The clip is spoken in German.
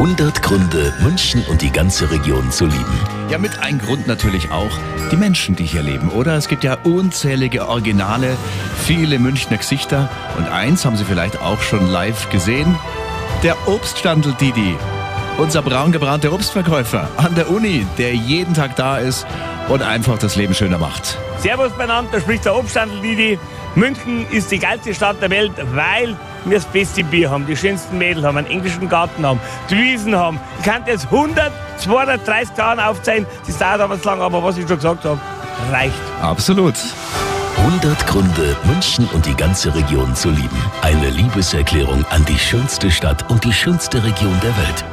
100 Gründe, München und die ganze Region zu lieben. Ja, mit ein Grund natürlich auch die Menschen, die hier leben, oder? Es gibt ja unzählige Originale, viele Münchner Gesichter und eins haben Sie vielleicht auch schon live gesehen. Der Obststandel Didi. Unser braungebrannter Obstverkäufer an der Uni, der jeden Tag da ist und einfach das Leben schöner macht. Servus beieinander, da spricht der Obststandel Didi. München ist die geilste Stadt der Welt, weil wir das beste Bier haben, die schönsten Mädel haben, einen englischen Garten haben, die Wiesen haben. Ich kann jetzt 100, 230 Jahren aufzeigen, das dauert aber zu lang, aber was ich schon gesagt habe, reicht. Absolut. 100 Gründe, München und die ganze Region zu lieben. Eine Liebeserklärung an die schönste Stadt und die schönste Region der Welt.